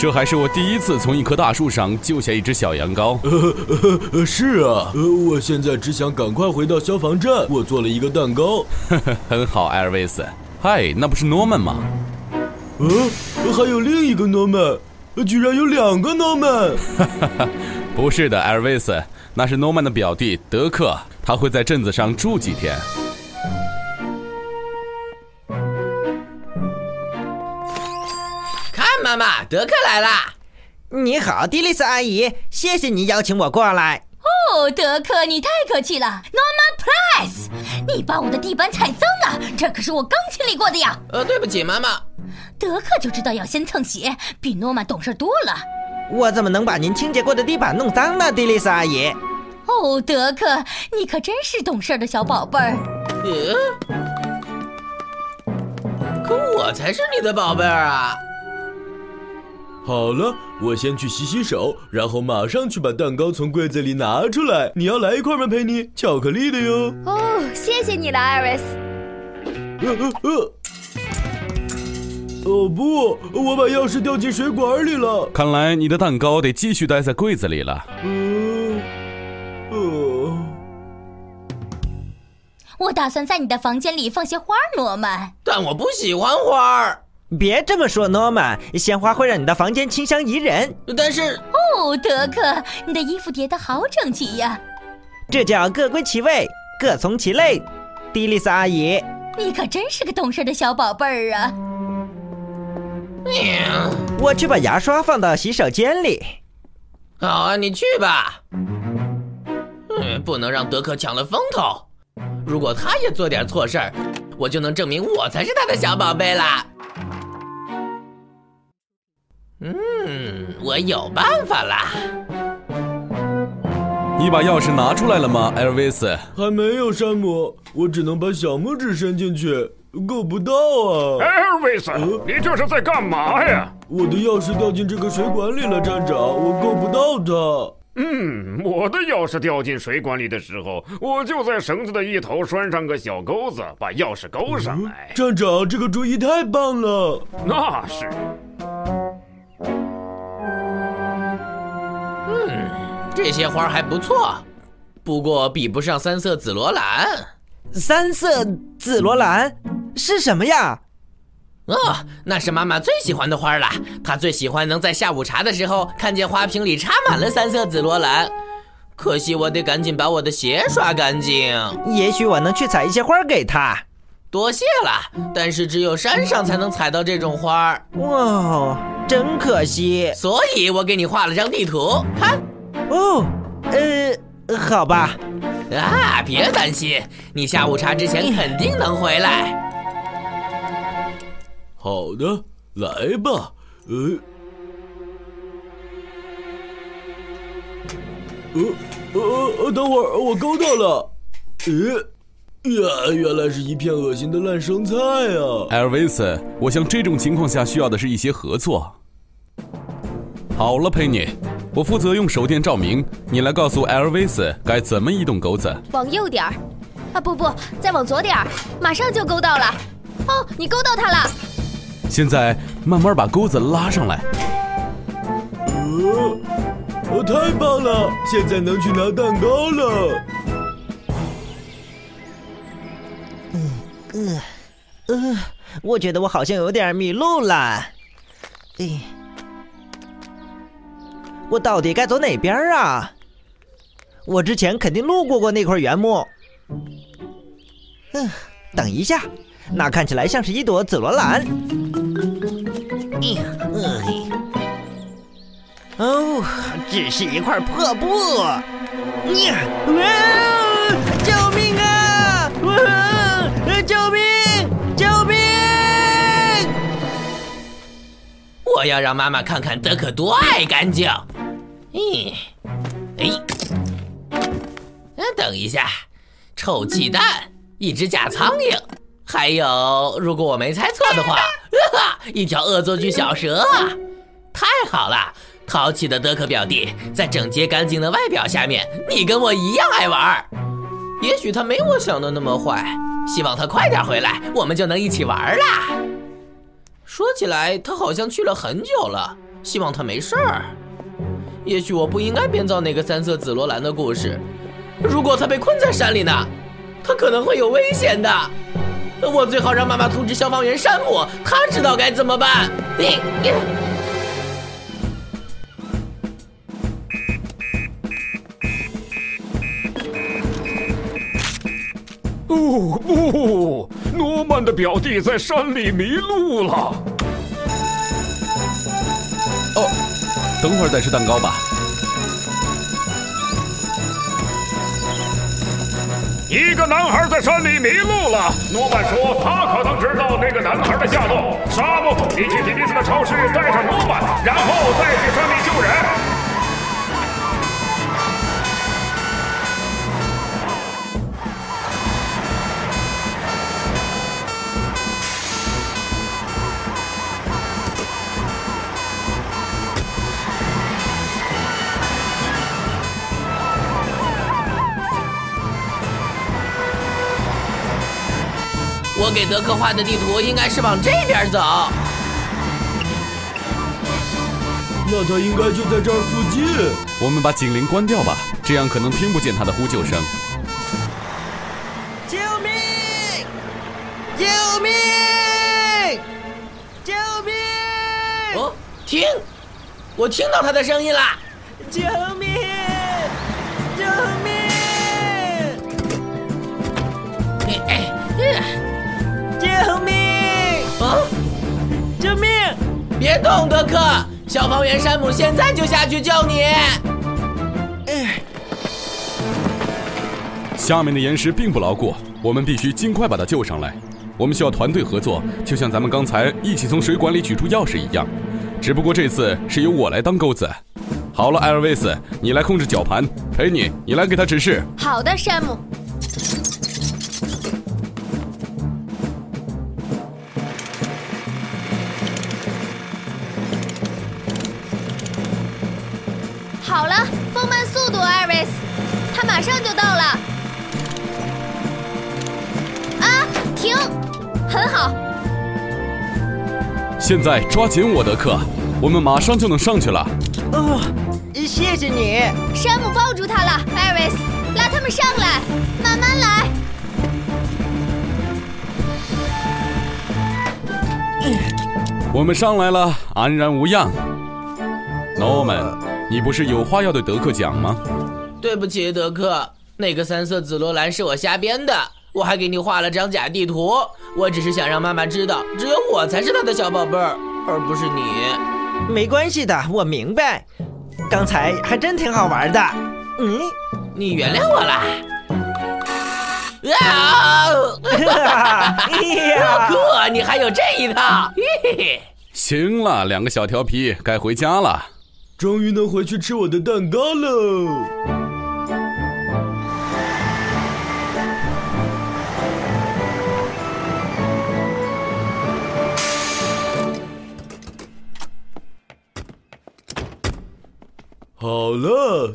这还是我第一次从一棵大树上救下一只小羊羔。呃，是啊，呃，我现在只想赶快回到消防站。我做了一个蛋糕。很好，艾尔维斯。嗨，那不是诺曼吗？呃，还有另一个诺曼，居然有两个诺曼。不是的，艾尔维斯，那是诺曼的表弟德克，他会在镇子上住几天。妈妈，德克来啦！你好，迪丽斯阿姨，谢谢你邀请我过来。哦，德克，你太客气了。Norman Price，你把我的地板踩脏了，这可是我刚清理过的呀。呃，对不起，妈妈。德克就知道要先蹭鞋，比诺曼懂事多了。我怎么能把您清洁过的地板弄脏呢，迪丽斯阿姨？哦，德克，你可真是懂事的小宝贝儿。呃，可我才是你的宝贝儿啊。好了，我先去洗洗手，然后马上去把蛋糕从柜子里拿出来。你要来一块吗，佩妮？巧克力的哟。哦，谢谢你了，艾瑞斯。呃呃呃。哦不，我把钥匙掉进水管里了。看来你的蛋糕得继续待在柜子里了。嗯，呃。我打算在你的房间里放些花，罗曼。但我不喜欢花。别这么说，诺曼，鲜花会让你的房间清香宜人。但是，哦，德克，你的衣服叠得好整齐呀，这叫各归其位，各从其类。迪丽斯阿姨，你可真是个懂事的小宝贝儿啊！我去把牙刷放到洗手间里。好啊，你去吧。嗯，不能让德克抢了风头。如果他也做点错事儿，我就能证明我才是他的小宝贝啦。嗯，我有办法啦！你把钥匙拿出来了吗，艾尔维斯？还没有，山姆。我只能把小拇指伸进去，够不到啊！艾尔维斯，你这是在干嘛呀？我的钥匙掉进这个水管里了，站长，我够不到它。嗯，我的钥匙掉进水管里的时候，我就在绳子的一头拴上个小钩子，把钥匙勾上来。站长，这个主意太棒了！那是。这些花还不错，不过比不上三色紫罗兰。三色紫罗兰是什么呀？哦，那是妈妈最喜欢的花了。她最喜欢能在下午茶的时候看见花瓶里插满了三色紫罗兰。可惜我得赶紧把我的鞋刷干净。也许我能去采一些花给她。多谢了，但是只有山上才能采到这种花。哇，真可惜。所以我给你画了张地图，看。哦，呃，好吧，啊，别担心，你下午茶之前肯定能回来。好的，来吧，呃，呃，呃，呃，等会儿，我勾到了，呃，呀，原来是一片恶心的烂生菜啊！艾尔维斯，我想这种情况下需要的是一些合作。好了，佩妮。我负责用手电照明，你来告诉艾尔维斯该怎么移动钩子。往右点儿，啊不不，再往左点儿，马上就勾到了。哦，你勾到它了。现在慢慢把钩子拉上来。呃，太棒了！现在能去拿蛋糕了。嗯嗯呃，我觉得我好像有点迷路了。哎。我到底该走哪边啊？我之前肯定路过过那块原木。嗯，等一下，那看起来像是一朵紫罗兰。哦，只是一块破布。你，救命啊！救命！救命！我要让妈妈看看德克多爱干净。咦，哎，等一下，臭鸡蛋，一只假苍蝇，还有，如果我没猜错的话，一条恶作剧小蛇。太好了，淘气的德克表弟，在整洁干净的外表下面，你跟我一样爱玩。也许他没我想的那么坏，希望他快点回来，我们就能一起玩啦。说起来，他好像去了很久了，希望他没事儿。也许我不应该编造那个三色紫罗兰的故事。如果他被困在山里呢？他可能会有危险的。我最好让妈妈通知消防员山姆，他知道该怎么办。你你。哦不，诺曼的表弟在山里迷路了。等会儿再吃蛋糕吧。一个男孩在山里迷路了。诺曼说他可能知道那个男孩的下落。沙漠，你去迪迪斯的超市带上诺曼，然后再去山里救人。我给德克画的地图应该是往这边走。那他应该就在这儿附近。我们把警铃关掉吧，这样可能听不见他的呼救声。救命！救命！救命！哦，听，我听到他的声音了。救命！别动，德克！消防员山姆现在就下去救你。哎，下面的岩石并不牢固，我们必须尽快把它救上来。我们需要团队合作，就像咱们刚才一起从水管里取出钥匙一样。只不过这次是由我来当钩子。好了，艾尔维斯，你来控制绞盘；佩妮，你来给他指示。好的，山姆。好了，放慢速度，艾瑞斯，他马上就到了。啊，停，很好。现在抓紧我，的课，我们马上就能上去了。哦，谢谢你。山姆抱住他了，艾瑞斯，拉他们上来，慢慢来。我们上来了，安然无恙。Norman。你不是有话要对德克讲吗？对不起，德克，那个三色紫罗兰是我瞎编的。我还给你画了张假地图，我只是想让妈妈知道，只有我才是她的小宝贝儿，而不是你。没关系的，我明白。刚才还真挺好玩的。嗯，你原谅我啦。啊！德克，你还有这一套？行了，两个小调皮，该回家了。终于能回去吃我的蛋糕了！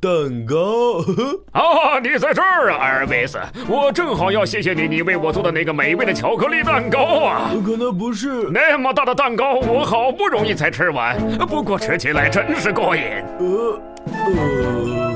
蛋糕。啊，你在这儿啊，阿尔维斯！我正好要谢谢你，你为我做的那个美味的巧克力蛋糕啊。可能不是那么大的蛋糕，我好不容易才吃完，不过吃起来真是过瘾。呃，呃。